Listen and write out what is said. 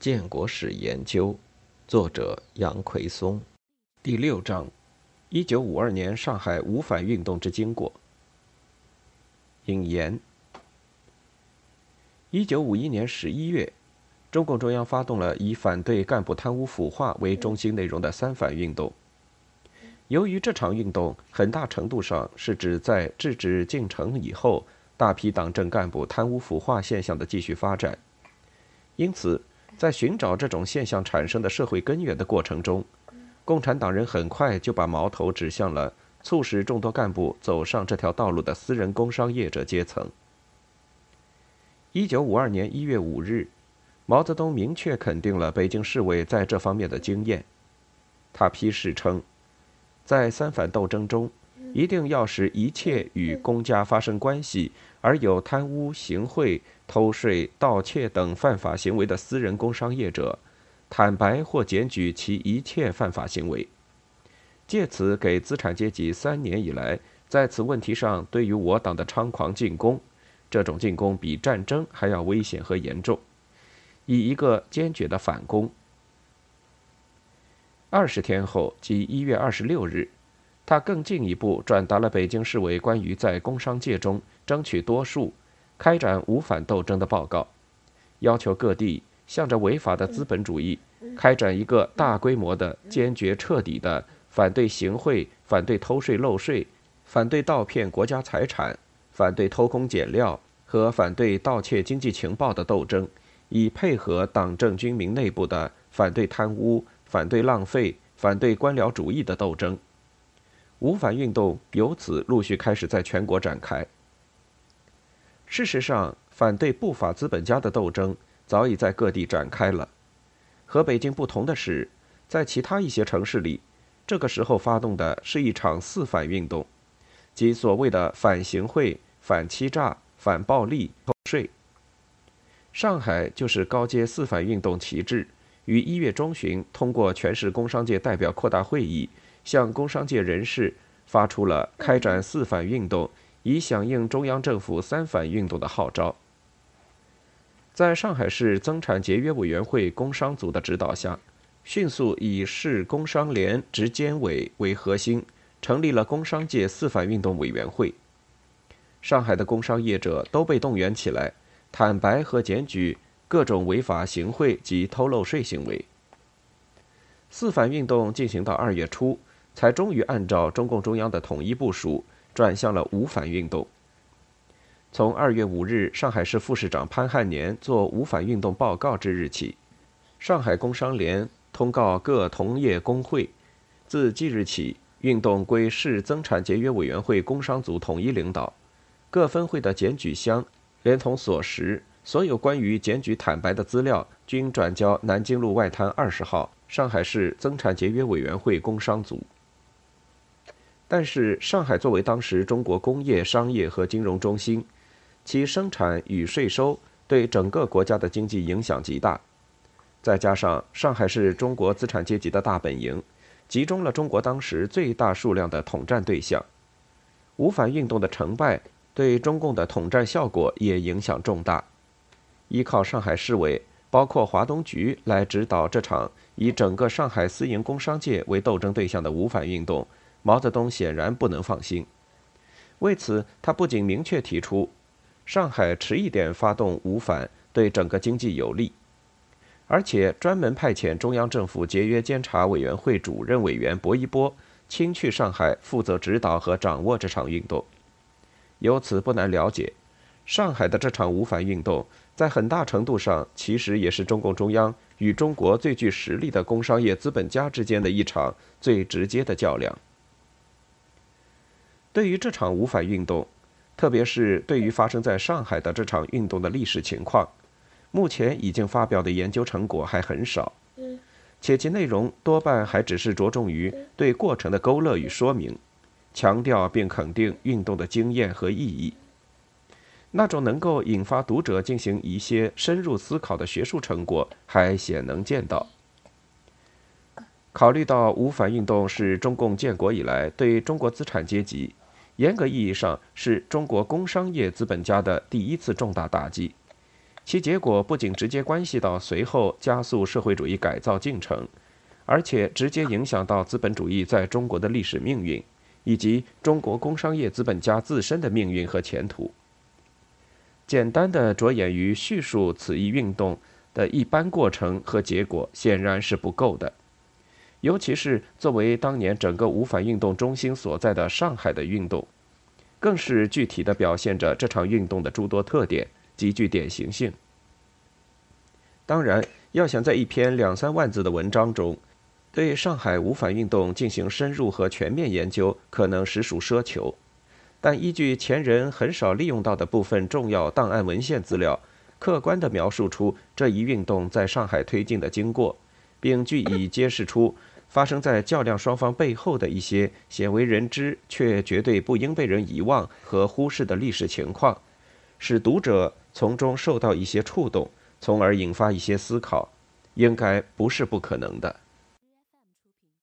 建国史研究，作者杨奎松，第六章：一九五二年上海五反运动之经过。引言：一九五一年十一月，中共中央发动了以反对干部贪污腐化为中心内容的三反运动。由于这场运动很大程度上是指在制止进程以后大批党政干部贪污腐化现象的继续发展，因此。在寻找这种现象产生的社会根源的过程中，共产党人很快就把矛头指向了促使众多干部走上这条道路的私人工商业者阶层。一九五二年一月五日，毛泽东明确肯定了北京市委在这方面的经验。他批示称，在三反斗争中，一定要使一切与公家发生关系而有贪污行贿。偷税、盗窃等犯法行为的私人工商业者，坦白或检举其一切犯法行为，借此给资产阶级三年以来在此问题上对于我党的猖狂进攻，这种进攻比战争还要危险和严重，以一个坚决的反攻。二十天后，即一月二十六日，他更进一步转达了北京市委关于在工商界中争取多数。开展无反斗争的报告，要求各地向着违法的资本主义开展一个大规模的、坚决彻底的反对行贿、反对偷税漏税、反对盗骗国家财产、反对偷工减料和反对盗窃经济情报的斗争，以配合党政军民内部的反对贪污、反对浪费、反对官僚主义的斗争。无反运动由此陆续开始在全国展开。事实上，反对不法资本家的斗争早已在各地展开了。和北京不同的是，在其他一些城市里，这个时候发动的是一场四反运动，即所谓的反行贿、反欺诈、反暴力、偷税。上海就是高阶四反运动旗帜，于一月中旬通过全市工商界代表扩大会议，向工商界人士发出了开展四反运动。以响应中央政府三反运动的号召，在上海市增产节约委员会工商组的指导下，迅速以市工商联执监委为核心，成立了工商界四反运动委员会。上海的工商业者都被动员起来，坦白和检举各种违法行贿及偷漏税行为。四反运动进行到二月初，才终于按照中共中央的统一部署。转向了无反运动。从二月五日上海市副市长潘汉年做无反运动报告之日起，上海工商联通告各同业工会，自即日起，运动归市增产节约委员会工商组统一领导，各分会的检举箱连同锁匙，所有关于检举坦白的资料，均转交南京路外滩二十号上海市增产节约委员会工商组。但是，上海作为当时中国工业、商业和金融中心，其生产与税收对整个国家的经济影响极大。再加上上海是中国资产阶级的大本营，集中了中国当时最大数量的统战对象。五反运动的成败对中共的统战效果也影响重大。依靠上海市委，包括华东局来指导这场以整个上海私营工商界为斗争对象的五反运动。毛泽东显然不能放心，为此，他不仅明确提出，上海迟一点发动五反对整个经济有利，而且专门派遣中央政府节约监察委员会主任委员薄一波亲去上海，负责指导和掌握这场运动。由此不难了解，上海的这场五反运动，在很大程度上其实也是中共中央与中国最具实力的工商业资本家之间的一场最直接的较量。对于这场无反运动，特别是对于发生在上海的这场运动的历史情况，目前已经发表的研究成果还很少，且其内容多半还只是着重于对过程的勾勒与说明，强调并肯定运动的经验和意义。那种能够引发读者进行一些深入思考的学术成果还鲜能见到。考虑到无反运动是中共建国以来对中国资产阶级。严格意义上是中国工商业资本家的第一次重大打击，其结果不仅直接关系到随后加速社会主义改造进程，而且直接影响到资本主义在中国的历史命运，以及中国工商业资本家自身的命运和前途。简单的着眼于叙述此一运动的一般过程和结果，显然是不够的。尤其是作为当年整个五反运动中心所在的上海的运动，更是具体的表现着这场运动的诸多特点，极具典型性。当然，要想在一篇两三万字的文章中，对上海五反运动进行深入和全面研究，可能实属奢求。但依据前人很少利用到的部分重要档案文献资料，客观地描述出这一运动在上海推进的经过，并据以揭示出。发生在较量双方背后的一些鲜为人知却绝对不应被人遗忘和忽视的历史情况，使读者从中受到一些触动，从而引发一些思考，应该不是不可能的。